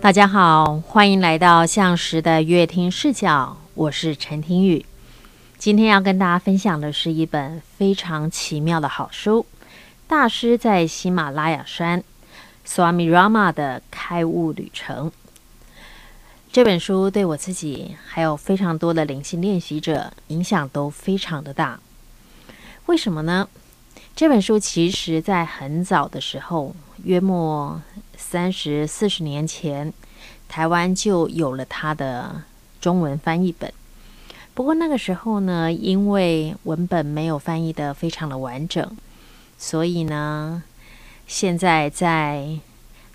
大家好，欢迎来到向时的乐听视角，我是陈婷雨。今天要跟大家分享的是一本非常奇妙的好书，《大师在喜马拉雅山，Swami Rama 的开悟旅程》。这本书对我自己还有非常多的灵性练习者影响都非常的大。为什么呢？这本书其实在很早的时候，约莫三十四十年前，台湾就有了它的中文翻译本。不过那个时候呢，因为文本没有翻译的非常的完整，所以呢，现在在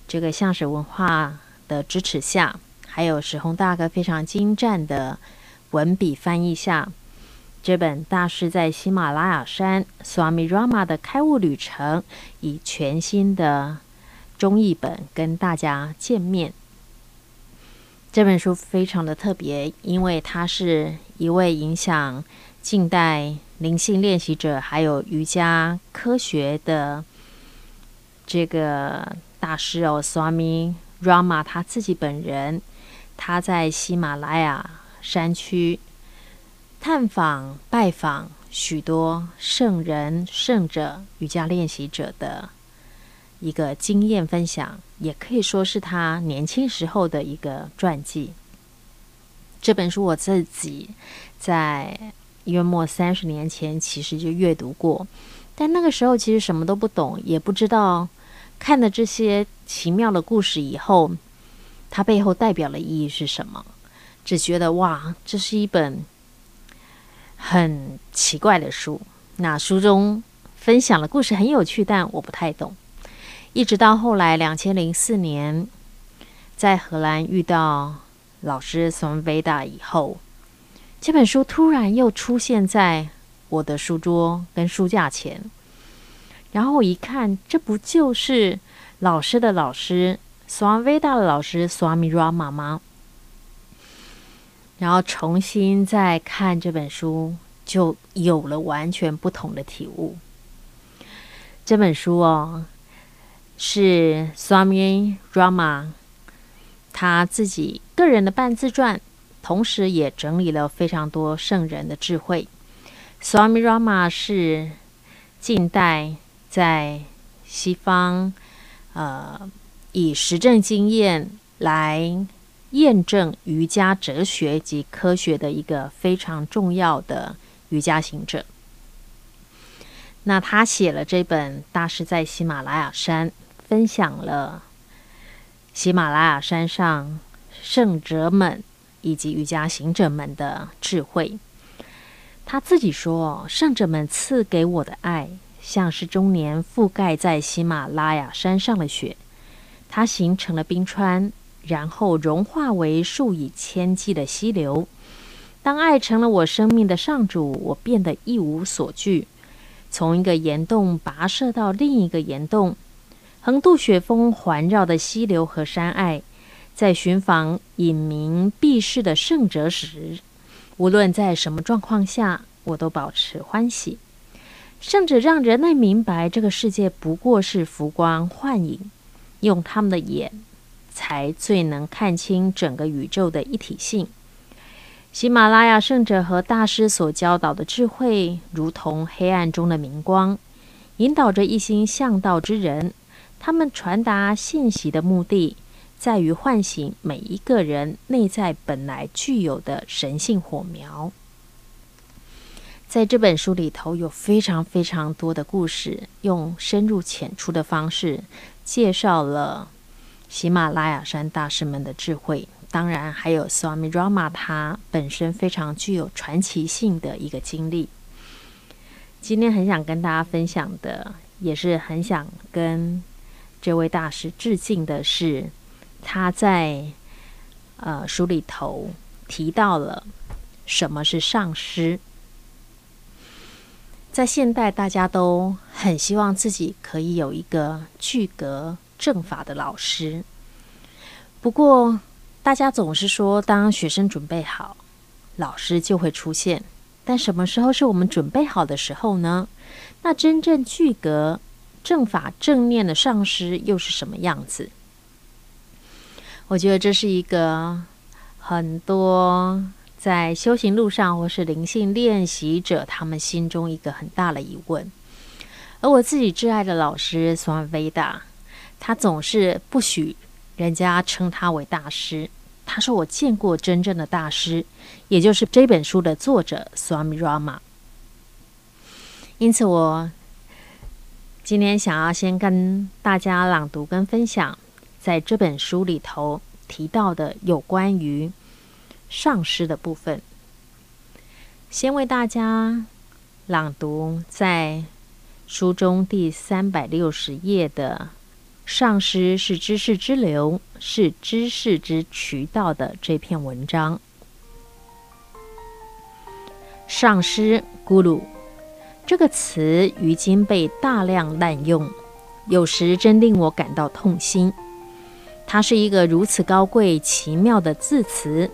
这个向实文化的支持下，还有史宏大哥非常精湛的文笔翻译下，这本大师在喜马拉雅山 Swami Rama 的开悟旅程，以全新的。中译本跟大家见面。这本书非常的特别，因为他是一位影响近代灵性练习者，还有瑜伽科学的这个大师哦，Swami Rama 他自己本人，他在喜马拉雅山区探访、拜访许多圣人、圣者、瑜伽练习者的。一个经验分享，也可以说是他年轻时候的一个传记。这本书我自己在约莫三十年前其实就阅读过，但那个时候其实什么都不懂，也不知道看了这些奇妙的故事以后，它背后代表的意义是什么。只觉得哇，这是一本很奇怪的书。那书中分享的故事很有趣，但我不太懂。一直到后来，两千零四年，在荷兰遇到老师 Swami Veda 以后，这本书突然又出现在我的书桌跟书架前。然后我一看，这不就是老师的老师 Swami Veda 的老师 Swami Rama 吗？然后重新再看这本书，就有了完全不同的体悟。这本书哦。是 Swami Rama 他自己个人的半自传，同时也整理了非常多圣人的智慧。Swami Rama 是近代在西方，呃，以实证经验来验证瑜伽哲学及科学的一个非常重要的瑜伽行者。那他写了这本《大师在喜马拉雅山》。分享了喜马拉雅山上圣者们以及瑜伽行者们的智慧。他自己说：“圣者们赐给我的爱，像是终年覆盖在喜马拉雅山上的雪，它形成了冰川，然后融化为数以千计的溪流。当爱成了我生命的上主，我变得一无所惧，从一个岩洞跋涉到另一个岩洞。”横渡雪峰环绕的溪流和山隘，在寻访隐名避世的圣者时，无论在什么状况下，我都保持欢喜。圣者让人类明白，这个世界不过是浮光幻影，用他们的眼，才最能看清整个宇宙的一体性。喜马拉雅圣者和大师所教导的智慧，如同黑暗中的明光，引导着一心向道之人。他们传达信息的目的，在于唤醒每一个人内在本来具有的神性火苗。在这本书里头，有非常非常多的故事，用深入浅出的方式介绍了喜马拉雅山大师们的智慧。当然，还有 Swami Rama 他本身非常具有传奇性的一个经历。今天很想跟大家分享的，也是很想跟。这位大师致敬的是，他在呃书里头提到了什么是上师。在现代，大家都很希望自己可以有一个具格正法的老师。不过，大家总是说，当学生准备好，老师就会出现。但什么时候是我们准备好的时候呢？那真正具格。正法正念的上师又是什么样子？我觉得这是一个很多在修行路上或是灵性练习者他们心中一个很大的疑问。而我自己挚爱的老师索米维达，他总是不许人家称他为大师。他说：“我见过真正的大师，也就是这本书的作者 Swami Rama。”因此，我今天想要先跟大家朗读跟分享，在这本书里头提到的有关于上师的部分。先为大家朗读在书中第三百六十页的。上师是知识之流，是知识之渠道的这篇文章。上师 Guru 这个词于今被大量滥用，有时真令我感到痛心。它是一个如此高贵奇妙的字词。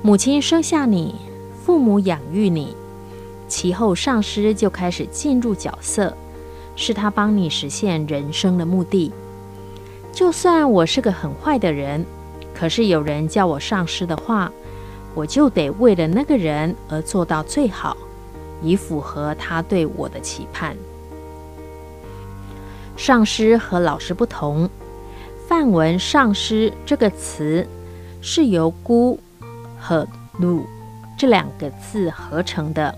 母亲生下你，父母养育你，其后上师就开始进入角色，是他帮你实现人生的目的。就算我是个很坏的人，可是有人叫我上师的话，我就得为了那个人而做到最好，以符合他对我的期盼。上师和老师不同，梵文“上师”这个词是由孤和 “lu” 这两个字合成的。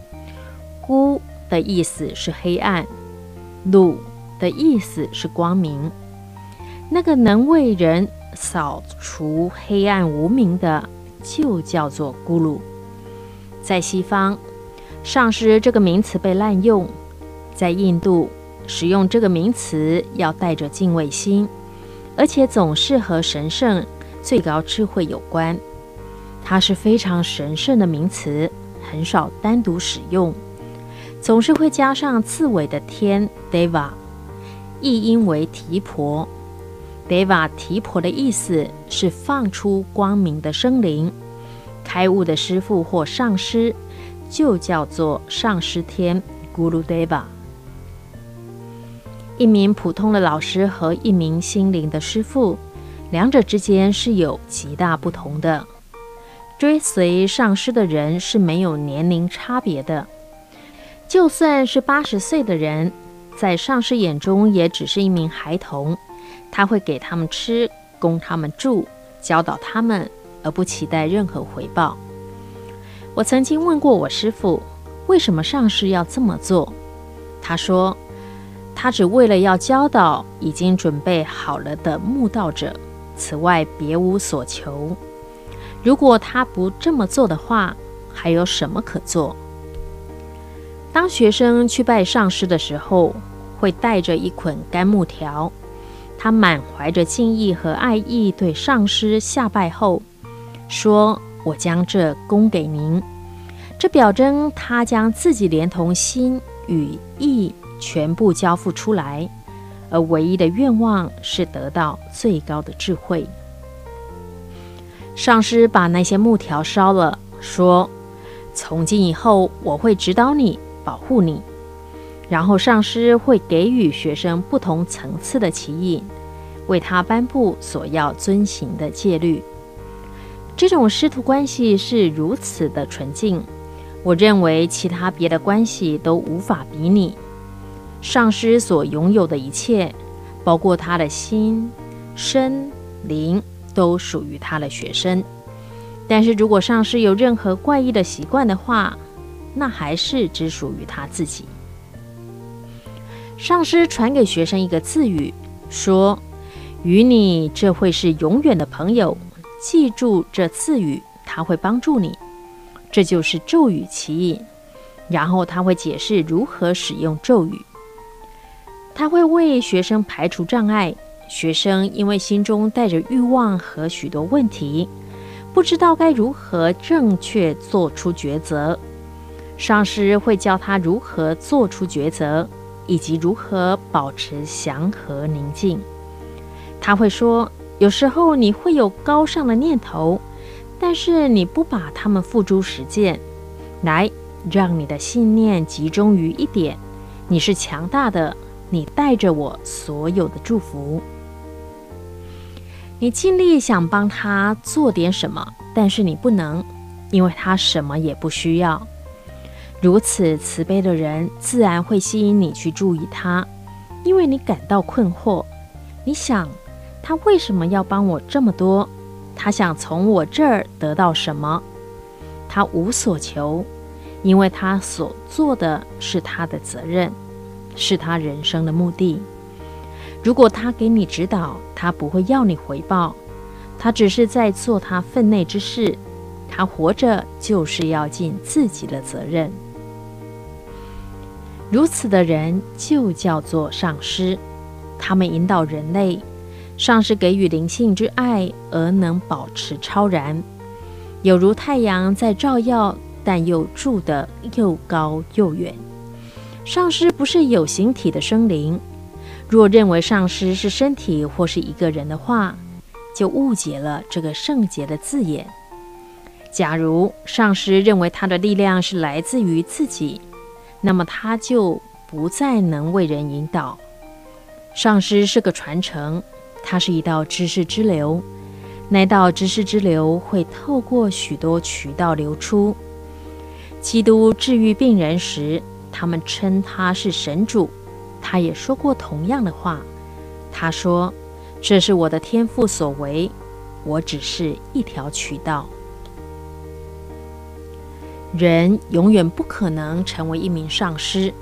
孤的意思是黑暗，“lu” 的意思是光明。那个能为人扫除黑暗无明的，就叫做咕噜。在西方，上师这个名词被滥用；在印度，使用这个名词要带着敬畏心，而且总是和神圣、最高智慧有关。它是非常神圣的名词，很少单独使用，总是会加上字尾的天 Deva，译音为提婆。Deva 提婆的意思是放出光明的生灵，开悟的师父或上师就叫做上师天 Guru Deva。一名普通的老师和一名心灵的师父，两者之间是有极大不同的。追随上师的人是没有年龄差别的，就算是八十岁的人，在上师眼中也只是一名孩童。他会给他们吃，供他们住，教导他们，而不期待任何回报。我曾经问过我师父，为什么上师要这么做？他说，他只为了要教导已经准备好了的慕道者，此外别无所求。如果他不这么做的话，还有什么可做？当学生去拜上师的时候，会带着一捆干木条。他满怀着敬意和爱意对上师下拜后，说：“我将这供给您。”这表征他将自己连同心与意全部交付出来，而唯一的愿望是得到最高的智慧。上师把那些木条烧了，说：“从今以后，我会指导你，保护你。”然后上师会给予学生不同层次的指引，为他颁布所要遵行的戒律。这种师徒关系是如此的纯净，我认为其他别的关系都无法比拟。上师所拥有的一切，包括他的心、身、灵，都属于他的学生。但是如果上师有任何怪异的习惯的话，那还是只属于他自己。上师传给学生一个字语，说：“与你这会是永远的朋友，记住这赐语，他会帮助你。”这就是咒语起引。然后他会解释如何使用咒语。他会为学生排除障碍。学生因为心中带着欲望和许多问题，不知道该如何正确做出抉择。上师会教他如何做出抉择。以及如何保持祥和宁静。他会说：“有时候你会有高尚的念头，但是你不把它们付诸实践。来，让你的信念集中于一点。你是强大的，你带着我所有的祝福。”你尽力想帮他做点什么，但是你不能，因为他什么也不需要。如此慈悲的人，自然会吸引你去注意他，因为你感到困惑。你想，他为什么要帮我这么多？他想从我这儿得到什么？他无所求，因为他所做的是他的责任，是他人生的目的。如果他给你指导，他不会要你回报，他只是在做他分内之事。他活着就是要尽自己的责任。如此的人就叫做上师，他们引导人类，上师给予灵性之爱，而能保持超然，有如太阳在照耀，但又住得又高又远。上师不是有形体的生灵。若认为上师是身体或是一个人的话，就误解了这个圣洁的字眼。假如上师认为他的力量是来自于自己，那么他就不再能为人引导。上师是个传承，它是一道知识之流，那道知识之流会透过许多渠道流出。基督治愈病人时，他们称他是神主。他也说过同样的话。他说：“这是我的天赋所为，我只是一条渠道。”人永远不可能成为一名上师，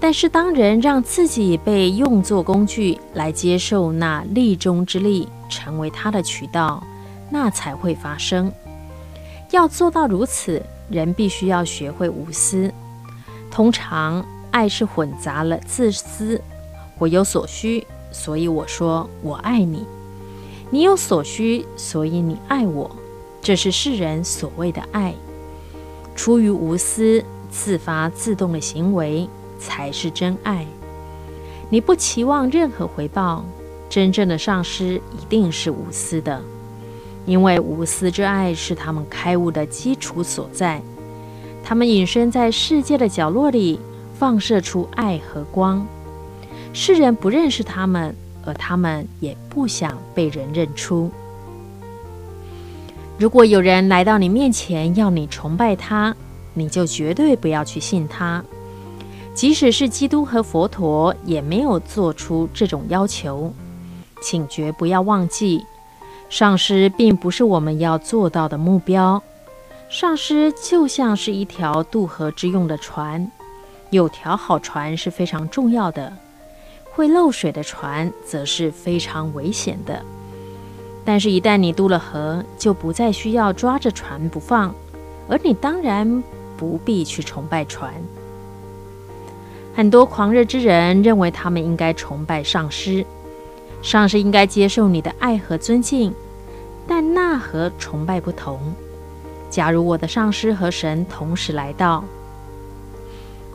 但是当人让自己被用作工具来接受那力中之力，成为他的渠道，那才会发生。要做到如此，人必须要学会无私。通常。爱是混杂了自私，我有所需，所以我说我爱你；你有所需，所以你爱我。这是世人所谓的爱，出于无私、自发自动的行为才是真爱。你不期望任何回报，真正的上师一定是无私的，因为无私之爱是他们开悟的基础所在。他们隐身在世界的角落里。放射出爱和光，世人不认识他们，而他们也不想被人认出。如果有人来到你面前要你崇拜他，你就绝对不要去信他。即使是基督和佛陀也没有做出这种要求。请绝不要忘记，上师并不是我们要做到的目标。上师就像是一条渡河之用的船。有条好船是非常重要的，会漏水的船则是非常危险的。但是，一旦你渡了河，就不再需要抓着船不放，而你当然不必去崇拜船。很多狂热之人认为他们应该崇拜上师，上师应该接受你的爱和尊敬，但那和崇拜不同。假如我的上师和神同时来到，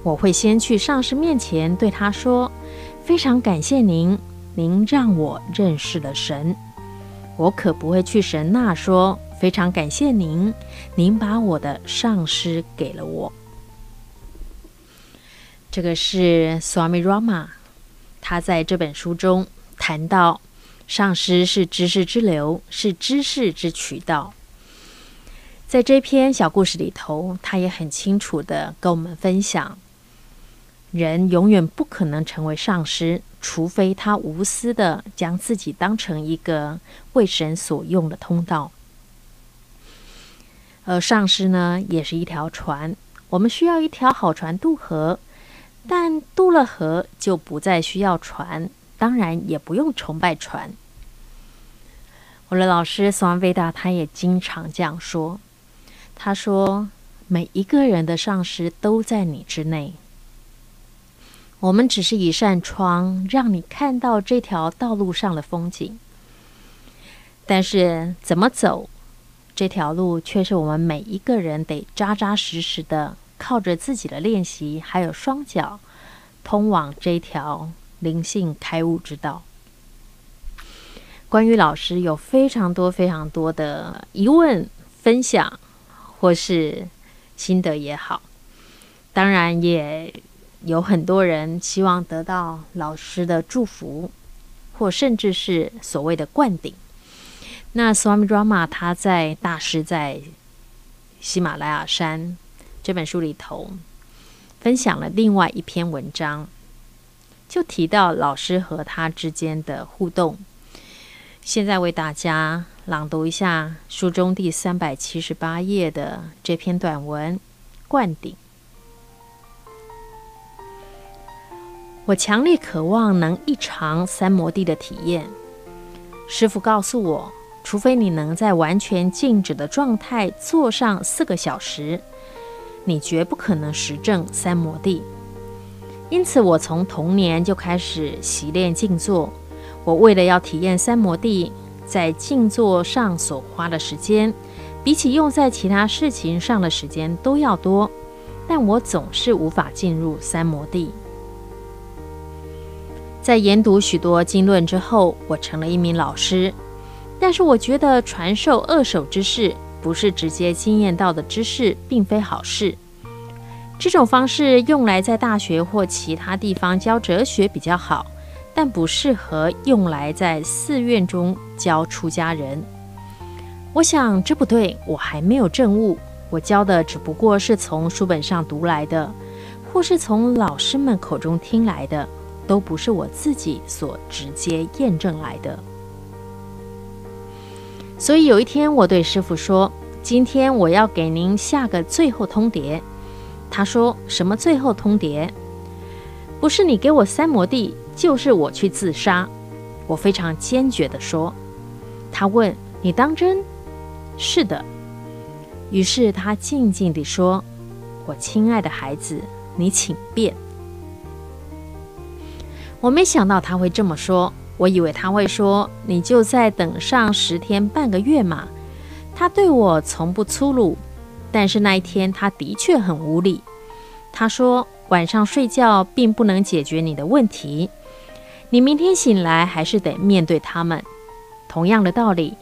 我会先去上师面前，对他说：“非常感谢您，您让我认识了神。”我可不会去神那说：“非常感谢您，您把我的上师给了我。”这个是 Swami Rama，他在这本书中谈到，上师是知识之流，是知识之渠道。在这篇小故事里头，他也很清楚地跟我们分享。人永远不可能成为上师，除非他无私的将自己当成一个为神所用的通道。而上师呢，也是一条船，我们需要一条好船渡河，但渡了河就不再需要船，当然也不用崇拜船。我的老师索安维达他也经常这样说，他说每一个人的上师都在你之内。我们只是一扇窗，让你看到这条道路上的风景。但是怎么走，这条路却是我们每一个人得扎扎实实的靠着自己的练习，还有双脚，通往这条灵性开悟之道。关于老师有非常多非常多的疑问分享，或是心得也好，当然也。有很多人希望得到老师的祝福，或甚至是所谓的灌顶。那 Swami Rama 他在《大师在喜马拉雅山》这本书里头分享了另外一篇文章，就提到老师和他之间的互动。现在为大家朗读一下书中第三百七十八页的这篇短文《灌顶》。我强烈渴望能一尝三摩地的体验。师父告诉我，除非你能在完全静止的状态坐上四个小时，你绝不可能实证三摩地。因此，我从童年就开始习练静坐。我为了要体验三摩地，在静坐上所花的时间，比起用在其他事情上的时间都要多，但我总是无法进入三摩地。在研读许多经论之后，我成了一名老师，但是我觉得传授二手知识，不是直接经验到的知识，并非好事。这种方式用来在大学或其他地方教哲学比较好。但不适合用来在寺院中教出家人。我想这不对，我还没有证悟。我教的只不过是从书本上读来的，或是从老师们口中听来的，都不是我自己所直接验证来的。所以有一天，我对师傅说：“今天我要给您下个最后通牒。”他说：“什么最后通牒？不是你给我三摩地。”就是我去自杀，我非常坚决地说。他问：“你当真？”“是的。”于是他静静地说：“我亲爱的孩子，你请便。”我没想到他会这么说，我以为他会说：“你就再等上十天半个月嘛。”他对我从不粗鲁，但是那一天他的确很无理。他说：“晚上睡觉并不能解决你的问题。”你明天醒来还是得面对他们。同样的道理，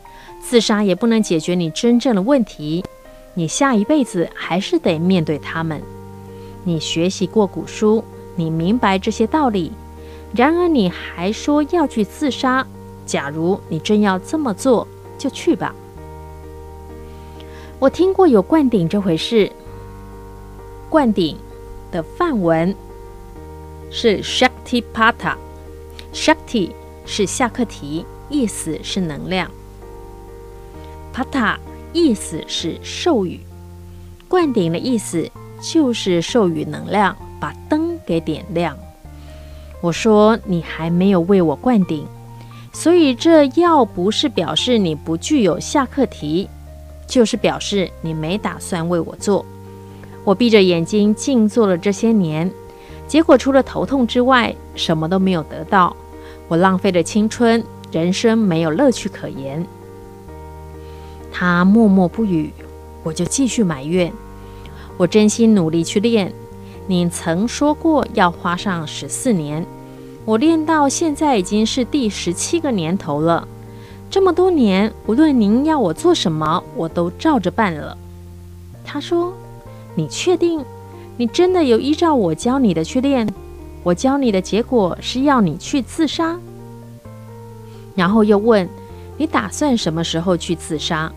自杀也不能解决你真正的问题。你下一辈子还是得面对他们。你学习过古书，你明白这些道理。然而你还说要去自杀。假如你真要这么做，就去吧。我听过有灌顶这回事。灌顶的梵文是 Shaktipata。Shakti 是下课题，意思是能量。Pata 意思是授予。灌顶的意思就是授予能量，把灯给点亮。我说你还没有为我灌顶，所以这要不是表示你不具有下课题，就是表示你没打算为我做。我闭着眼睛静坐了这些年，结果除了头痛之外，什么都没有得到。我浪费了青春，人生没有乐趣可言。他默默不语，我就继续埋怨。我真心努力去练，你曾说过要花上十四年，我练到现在已经是第十七个年头了。这么多年，无论您要我做什么，我都照着办了。他说：“你确定？你真的有依照我教你的去练？”我教你的结果是要你去自杀，然后又问你打算什么时候去自杀？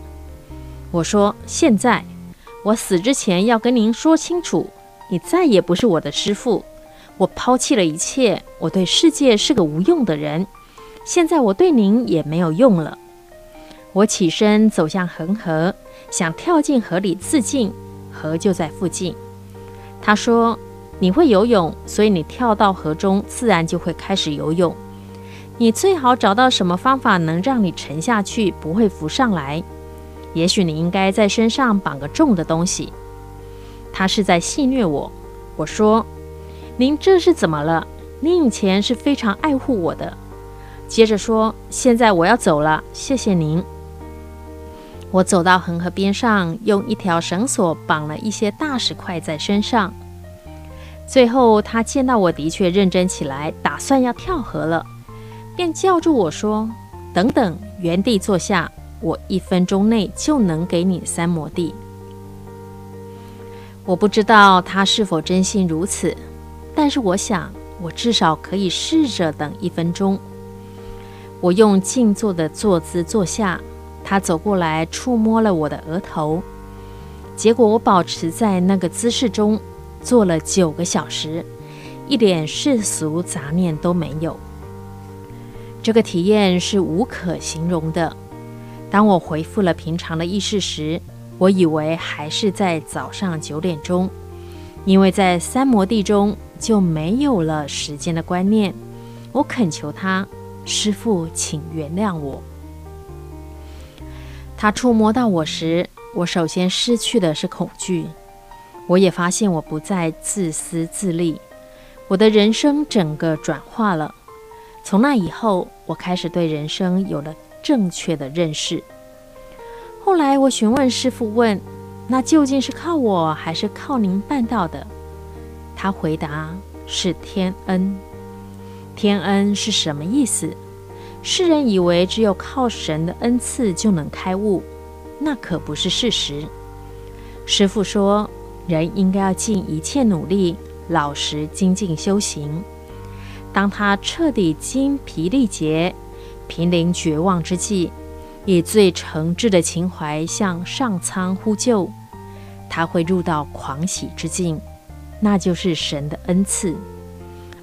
我说现在，我死之前要跟您说清楚，你再也不是我的师父，我抛弃了一切，我对世界是个无用的人，现在我对您也没有用了。我起身走向恒河，想跳进河里自尽，河就在附近。他说。你会游泳，所以你跳到河中，自然就会开始游泳。你最好找到什么方法能让你沉下去，不会浮上来。也许你应该在身上绑个重的东西。他是在戏谑我。我说：“您这是怎么了？您以前是非常爱护我的。”接着说：“现在我要走了，谢谢您。”我走到恒河边上，用一条绳索绑了一些大石块在身上。最后，他见到我的确认真起来，打算要跳河了，便叫住我说：“等等，原地坐下，我一分钟内就能给你三摩地。”我不知道他是否真心如此，但是我想，我至少可以试着等一分钟。我用静坐的坐姿坐下，他走过来触摸了我的额头，结果我保持在那个姿势中坐了九个小时，一点世俗杂念都没有。这个体验是无可形容的。当我恢复了平常的意识时，我以为还是在早上九点钟，因为在三摩地中就没有了时间的观念。我恳求他，师父，请原谅我。他触摸到我时，我首先失去的是恐惧。我也发现我不再自私自利，我的人生整个转化了。从那以后，我开始对人生有了正确的认识。后来我询问师父问：“那究竟是靠我还是靠您办到的？”他回答：“是天恩。”天恩是什么意思？世人以为只有靠神的恩赐就能开悟，那可不是事实。师父说，人应该要尽一切努力，老实精进修行。当他彻底精疲力竭、濒临绝望之际，以最诚挚的情怀向上苍呼救，他会入到狂喜之境，那就是神的恩赐。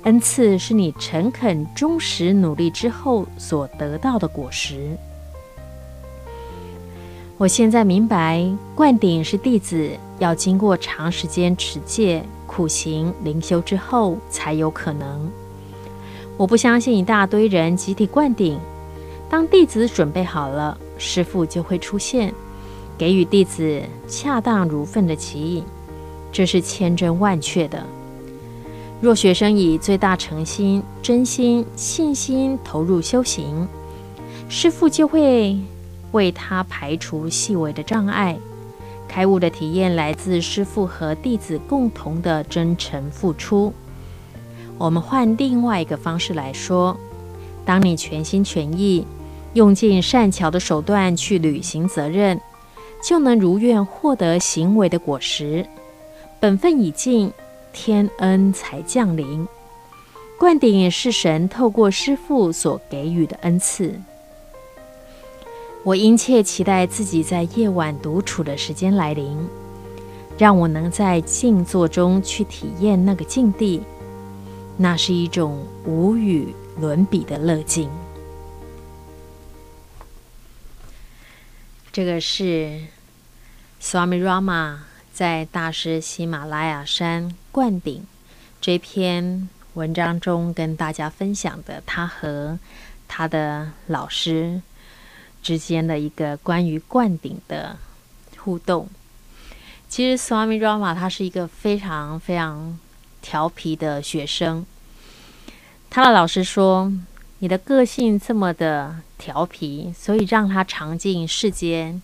恩赐是你诚恳忠实努力之后所得到的果实。我现在明白，灌顶是弟子要经过长时间持戒、苦行、灵修之后才有可能。我不相信一大堆人集体灌顶。当弟子准备好了，师父就会出现，给予弟子恰当如分的指引，这是千真万确的。若学生以最大诚心、真心、信心投入修行，师父就会为他排除细微的障碍。开悟的体验来自师父和弟子共同的真诚付出。我们换另外一个方式来说，当你全心全意，用尽善巧的手段去履行责任，就能如愿获得行为的果实。本分已尽，天恩才降临。灌顶是神透过师父所给予的恩赐。我殷切期待自己在夜晚独处的时间来临，让我能在静坐中去体验那个境地。那是一种无与伦比的乐境。这个是 Swami Rama 在大师喜马拉雅山灌顶这篇文章中跟大家分享的，他和他的老师之间的一个关于灌顶的互动。其实 Swami Rama 他是一个非常非常调皮的学生，他的老师说。你的个性这么的调皮，所以让他尝尽世间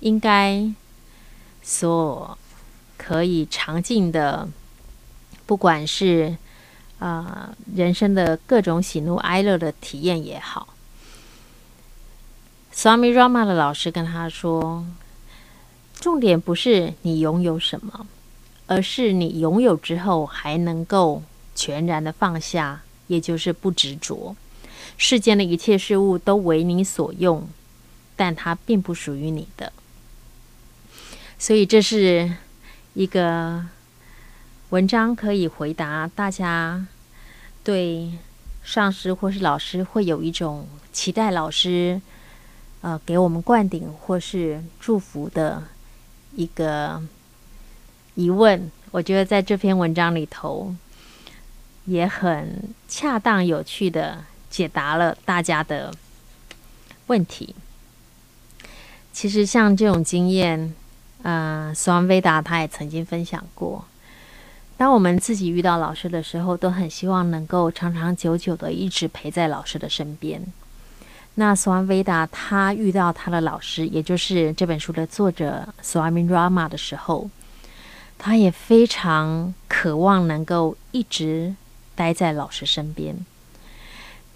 应该所可以尝尽的，不管是啊、人生的各种喜怒哀乐的体验也好。Swami Rama 的老师跟他说，重点不是你拥有什么，而是你拥有之后还能够全然的放下，也就是不执着。世间的一切事物都为你所用，但它并不属于你的。所以这是一个文章，可以回答大家对上师或是老师会有一种期待，老师呃给我们灌顶或是祝福的一个疑问。我觉得在这篇文章里头也很恰当、有趣的。解答了大家的问题。其实像这种经验，呃，Swami Veda 他也曾经分享过。当我们自己遇到老师的时候，都很希望能够长长久久的一直陪在老师的身边。那 Swami Veda 他遇到他的老师，也就是这本书的作者 Swami Rama 的时候，他也非常渴望能够一直待在老师身边。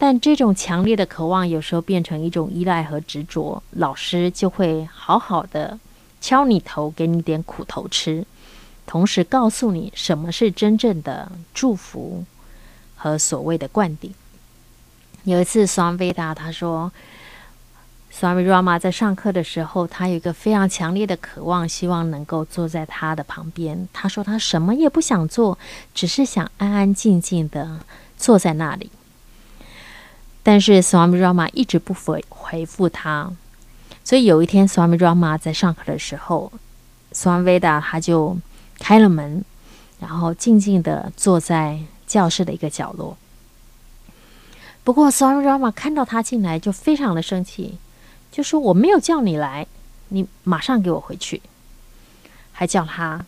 但这种强烈的渴望有时候变成一种依赖和执着，老师就会好好的敲你头，给你点苦头吃，同时告诉你什么是真正的祝福和所谓的灌顶。有一次，Swami Veda 他说：“ Swami Rama 在上课的时候，他有一个非常强烈的渴望，希望能够坐在他的旁边。他说他什么也不想做，只是想安安静静的坐在那里。但是 Swami Rama 一直不回回复他，所以有一天 Swami Rama 在上课的时候，Swam Veda 他就开了门，然后静静的坐在教室的一个角落。不过 Swami Rama 看到他进来就非常的生气。就说我没有叫你来，你马上给我回去，还叫他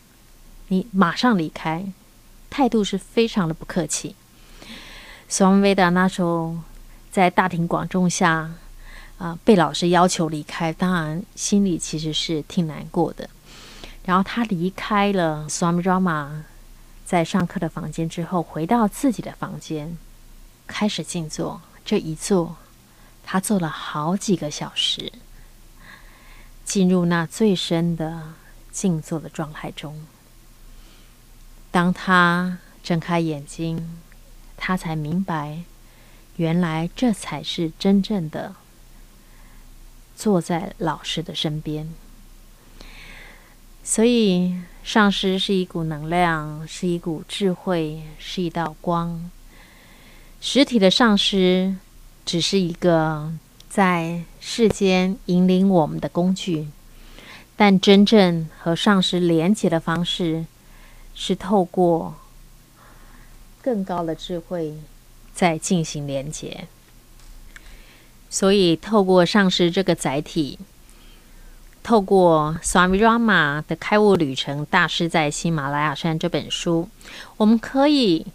你马上离开，态度是非常的不客气。Swami Veda 那时候在大庭广众下啊、被老师要求离开，当然心里其实是挺难过的。然后他离开了 Swami Rama 在上课的房间之后，回到自己的房间，开始静坐。这一坐。他坐了好几个小时，进入那最深的静坐的状态中。当他睁开眼睛，他才明白，原来这才是真正的坐在老师的身边。所以，上师是一股能量，是一股智慧，是一道光。实体的上师。只是一个在世间引领我们的工具，但真正和上师连接的方式，是透过更高的智慧在进行连接。所以，透过上师这个载体，透过 Swami Rama 的开悟旅程《大师在喜马拉雅山》这本书，我们可以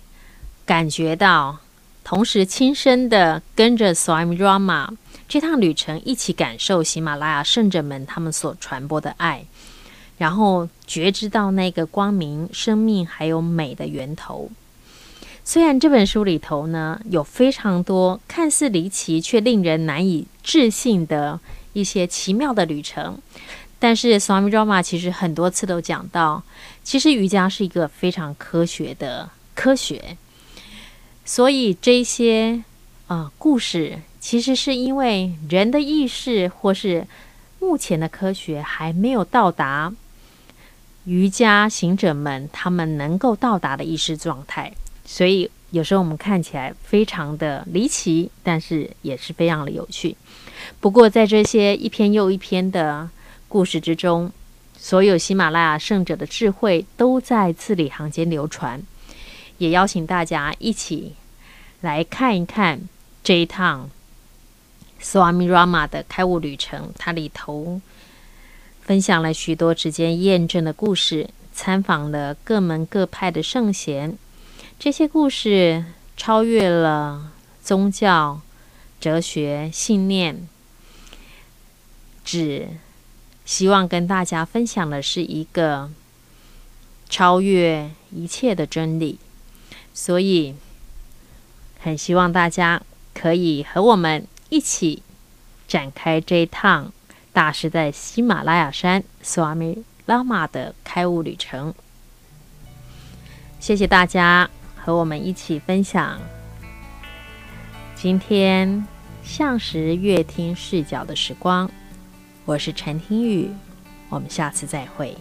感觉到。同时，亲身的跟着 Swami Rama 这趟旅程，一起感受喜马拉雅圣者们他们所传播的爱，然后觉知到那个光明、生命还有美的源头。虽然这本书里头呢，有非常多看似离奇却令人难以置信的一些奇妙的旅程，但是 Swami Rama 其实很多次都讲到，其实瑜伽是一个非常科学的科学。所以这些啊、故事，其实是因为人的意识或是目前的科学还没有到达瑜伽行者们他们能够到达的意识状态，所以有时候我们看起来非常的离奇，但是也是非常的有趣。不过在这些一篇又一篇的故事之中，所有喜马拉雅圣者的智慧都在字里行间流传。也邀请大家一起来看一看这一趟 Swami Rama 的开悟旅程。它里头分享了许多直接验证的故事，参访了各门各派的圣贤。这些故事超越了宗教、哲学、信念，只希望跟大家分享的是一个超越一切的真理。所以，很希望大家可以和我们一起展开这一趟大师在喜马拉雅山索阿米拉玛的开悟旅程。谢谢大家和我们一起分享今天向时阅听视角的时光。我是陈听雨，我们下次再会。